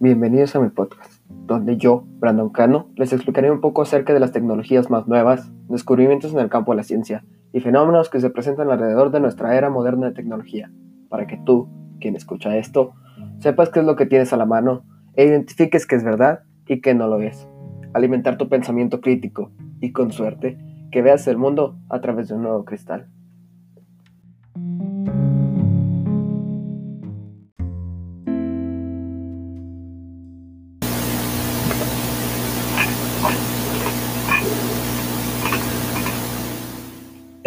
Bienvenidos a mi podcast, donde yo, Brandon Cano, les explicaré un poco acerca de las tecnologías más nuevas, descubrimientos en el campo de la ciencia y fenómenos que se presentan alrededor de nuestra era moderna de tecnología, para que tú, quien escucha esto, sepas qué es lo que tienes a la mano e identifiques qué es verdad y qué no lo es. Alimentar tu pensamiento crítico y, con suerte, que veas el mundo a través de un nuevo cristal.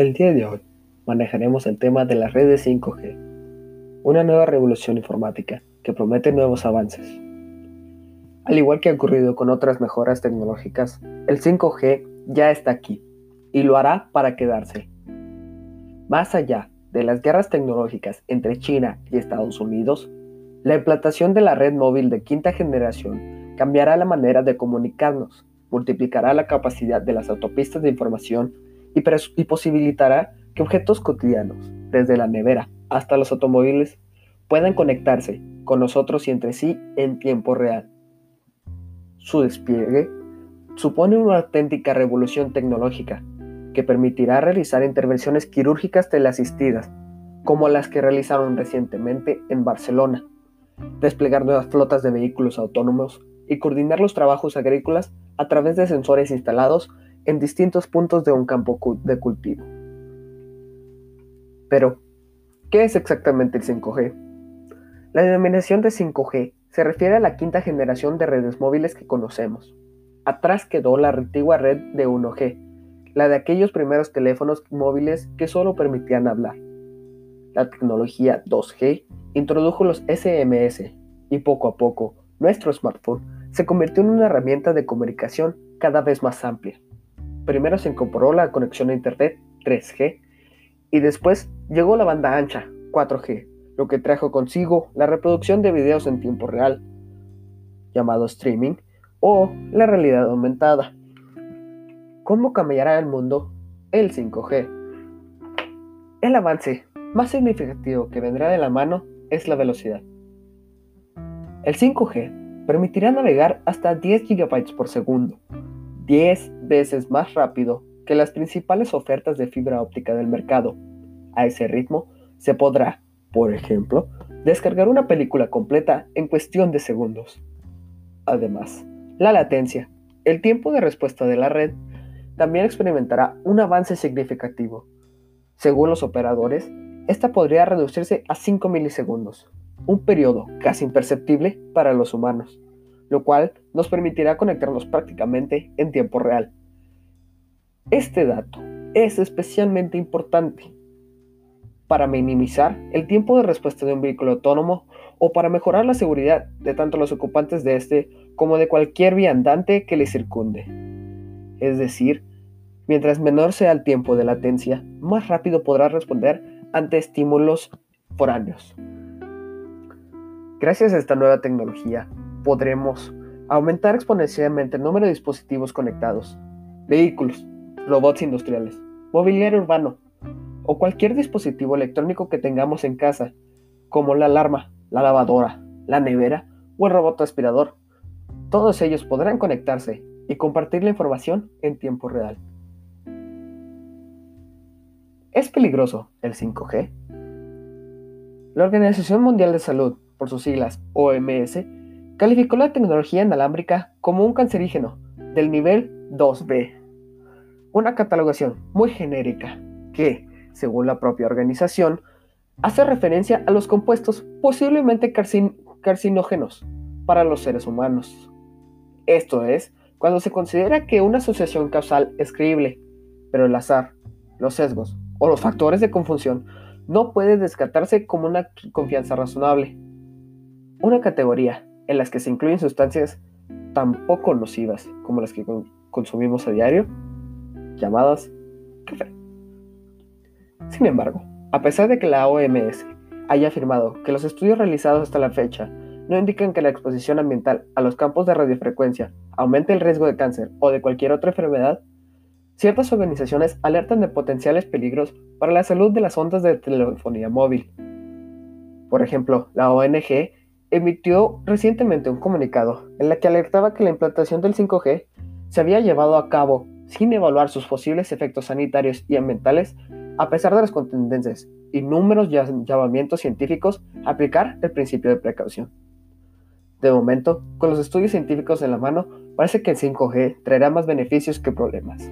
El día de hoy manejaremos el tema de las redes 5G, una nueva revolución informática que promete nuevos avances. Al igual que ha ocurrido con otras mejoras tecnológicas, el 5G ya está aquí y lo hará para quedarse. Más allá de las guerras tecnológicas entre China y Estados Unidos, la implantación de la red móvil de quinta generación cambiará la manera de comunicarnos, multiplicará la capacidad de las autopistas de información y, posibilitará que objetos cotidianos, desde la nevera hasta los automóviles, puedan conectarse con nosotros y entre sí en tiempo real. Su despliegue supone una auténtica revolución tecnológica que permitirá realizar intervenciones quirúrgicas teleasistidas, como las que realizaron recientemente en Barcelona, desplegar nuevas flotas de vehículos autónomos y coordinar los trabajos agrícolas a través de sensores instalados en distintos puntos de un campo de cultivo. Pero, ¿qué es exactamente el 5G? La denominación de 5G se refiere a la quinta generación de redes móviles que conocemos. Atrás quedó la antigua red de 1G, la de aquellos primeros teléfonos móviles que solo permitían hablar. La tecnología 2G introdujo los SMS y poco a poco nuestro smartphone se convirtió en una herramienta de comunicación cada vez más amplia. Primero se incorporó la conexión a Internet 3G y después llegó la banda ancha 4G, lo que trajo consigo la reproducción de videos en tiempo real, llamado streaming, o la realidad aumentada. ¿Cómo cambiará el mundo el 5G? El avance más significativo que vendrá de la mano es la velocidad. El 5G permitirá navegar hasta 10 GB por segundo, 10 veces más rápido que las principales ofertas de fibra óptica del mercado. A ese ritmo se podrá, por ejemplo, descargar una película completa en cuestión de segundos. Además, la latencia, el tiempo de respuesta de la red, también experimentará un avance significativo. Según los operadores, esta podría reducirse a 5 milisegundos, un periodo casi imperceptible para los humanos lo cual nos permitirá conectarnos prácticamente en tiempo real. Este dato es especialmente importante para minimizar el tiempo de respuesta de un vehículo autónomo o para mejorar la seguridad de tanto los ocupantes de este como de cualquier viandante que le circunde. Es decir, mientras menor sea el tiempo de latencia, más rápido podrá responder ante estímulos foráneos. Gracias a esta nueva tecnología, podremos aumentar exponencialmente el número de dispositivos conectados, vehículos, robots industriales, mobiliario urbano o cualquier dispositivo electrónico que tengamos en casa, como la alarma, la lavadora, la nevera o el robot aspirador. Todos ellos podrán conectarse y compartir la información en tiempo real. ¿Es peligroso el 5G? La Organización Mundial de Salud, por sus siglas OMS, calificó la tecnología inalámbrica como un cancerígeno del nivel 2B, una catalogación muy genérica que, según la propia organización, hace referencia a los compuestos posiblemente carcinógenos para los seres humanos. Esto es, cuando se considera que una asociación causal es creíble, pero el azar, los sesgos o los factores de confusión no puede descartarse como una confianza razonable. Una categoría en las que se incluyen sustancias tan poco nocivas como las que consumimos a diario, llamadas café. Sin embargo, a pesar de que la OMS haya afirmado que los estudios realizados hasta la fecha no indican que la exposición ambiental a los campos de radiofrecuencia aumente el riesgo de cáncer o de cualquier otra enfermedad, ciertas organizaciones alertan de potenciales peligros para la salud de las ondas de telefonía móvil. Por ejemplo, la ONG emitió recientemente un comunicado en la que alertaba que la implantación del 5G se había llevado a cabo sin evaluar sus posibles efectos sanitarios y ambientales, a pesar de las contendencias y números llamamientos científicos, aplicar el principio de precaución. De momento, con los estudios científicos en la mano, parece que el 5G traerá más beneficios que problemas.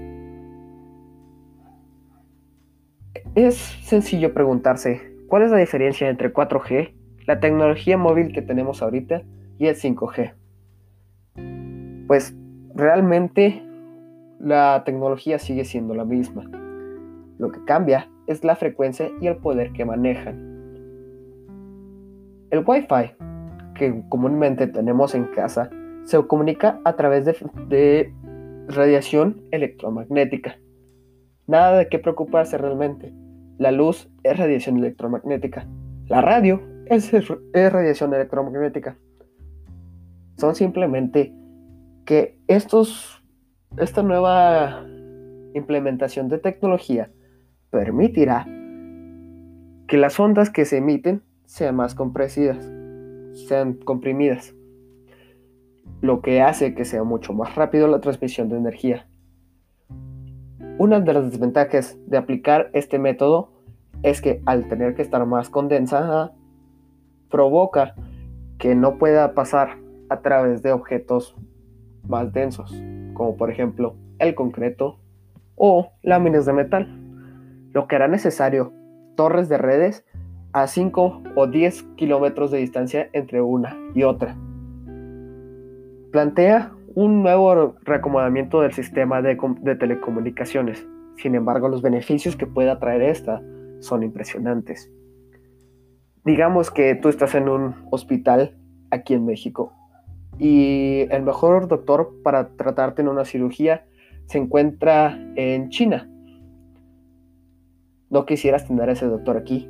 Es sencillo preguntarse, ¿cuál es la diferencia entre 4G, la tecnología móvil que tenemos ahorita, y el 5G? Pues realmente la tecnología sigue siendo la misma. Lo que cambia es la frecuencia y el poder que manejan. El Wi-Fi, que comúnmente tenemos en casa, se comunica a través de, radiación electromagnética. Nada de qué preocuparse realmente. La luz es radiación electromagnética. La radio es, radiación electromagnética. Son simplemente que estos, esta nueva implementación de tecnología permitirá que las ondas que se emiten sean más compresidas, sean comprimidas, lo que hace que sea mucho más rápido la transmisión de energía. Una de las desventajas de aplicar este método es que al tener que estar más condensada, provoca que no pueda pasar a través de objetos más densos, como por ejemplo el concreto o láminas de metal lo que hará necesario torres de redes a 5 o 10 kilómetros de distancia entre una y otra. Plantea un nuevo reacomodamiento del sistema de, telecomunicaciones. Sin embargo, los beneficios que pueda traer esta son impresionantes. Digamos que tú estás en un hospital aquí en México y el mejor doctor para tratarte en una cirugía se encuentra en China no quisieras tener a ese doctor aquí.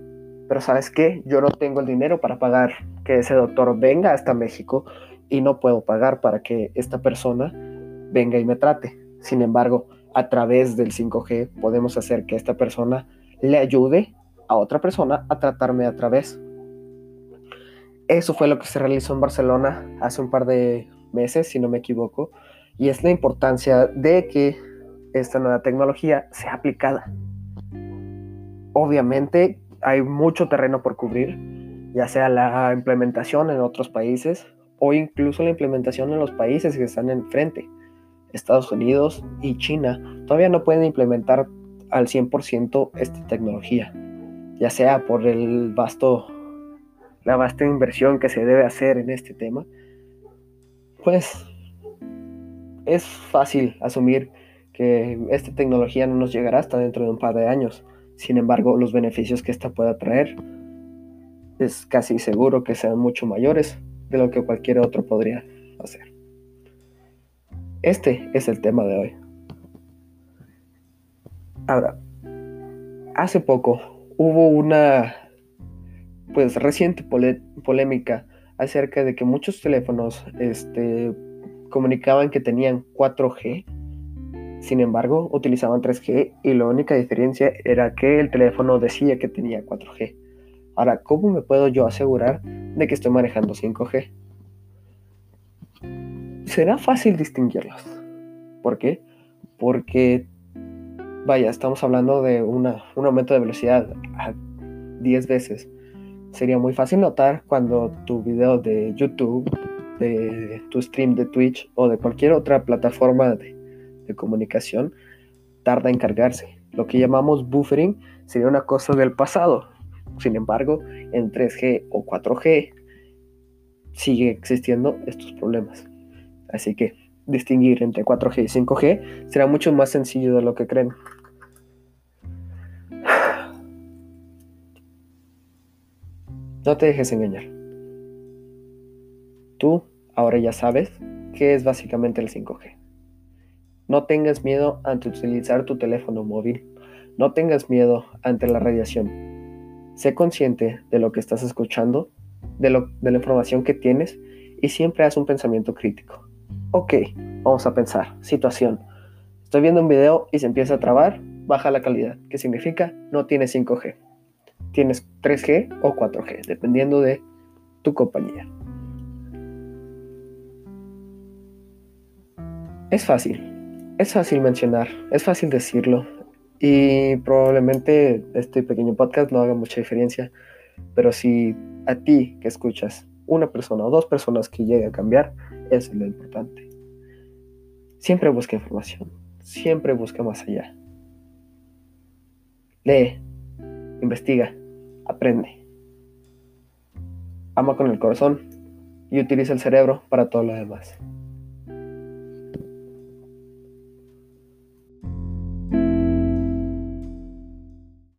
Pero sabes qué, yo no tengo el dinero para pagar que ese doctor venga hasta México y no puedo pagar para que esta persona venga y me trate. Sin embargo, a través del 5G podemos hacer que esta persona le ayude a otra persona a tratarme a través. Eso fue lo que se realizó en Barcelona hace un par de meses, si no me equivoco, y es la importancia de que esta nueva tecnología sea aplicada. Obviamente hay mucho terreno por cubrir, ya sea la implementación en otros países o incluso la implementación en los países que están enfrente. Estados Unidos y China todavía no pueden implementar al 100% esta tecnología, ya sea por el vasto, la vasta inversión que se debe hacer en este tema, pues es fácil asumir que esta tecnología no nos llegará hasta dentro de un par de años. Sin embargo, los beneficios que esta pueda traer es casi seguro que sean mucho mayores de lo que cualquier otro podría hacer. Este es el tema de hoy. Ahora, hace poco hubo una pues reciente polémica acerca de que muchos teléfonos este, comunicaban que tenían 4G sin embargo, utilizaban 3G y la única diferencia era que el teléfono decía que tenía 4G. Ahora, ¿cómo me puedo yo asegurar de que estoy manejando 5G? Será fácil distinguirlos. ¿Por qué? Porque, vaya, estamos hablando de un aumento de velocidad a 10 veces. Sería muy fácil notar cuando tu video de YouTube, de tu stream de Twitch o de cualquier otra plataforma de comunicación tarda en cargarse. Lo que llamamos buffering sería una cosa del pasado. Sin embargo, en 3G o 4G sigue existiendo estos problemas. Así que distinguir entre 4G y 5G será mucho más sencillo de lo que creen. No te dejes engañar. Tú ahora ya sabes qué es básicamente el 5G. No tengas miedo ante utilizar tu teléfono móvil. No tengas miedo ante la radiación. Sé consciente de lo que estás escuchando, de, la información que tienes y siempre haz un pensamiento crítico. Ok, vamos a pensar. Situación. Estoy viendo un video y se empieza a trabar, baja la calidad. ¿Qué significa? No tienes 5G tienes 3G o 4G, dependiendo de tu compañía. Es fácil, es fácil mencionar, es fácil decirlo y probablemente este pequeño podcast no haga mucha diferencia, pero si a ti que escuchas una persona o dos personas que llegue a cambiar, eso es lo importante. Siempre busca información, siempre busca más allá. Lee, investiga, aprende. Ama con el corazón y utiliza el cerebro para todo lo demás.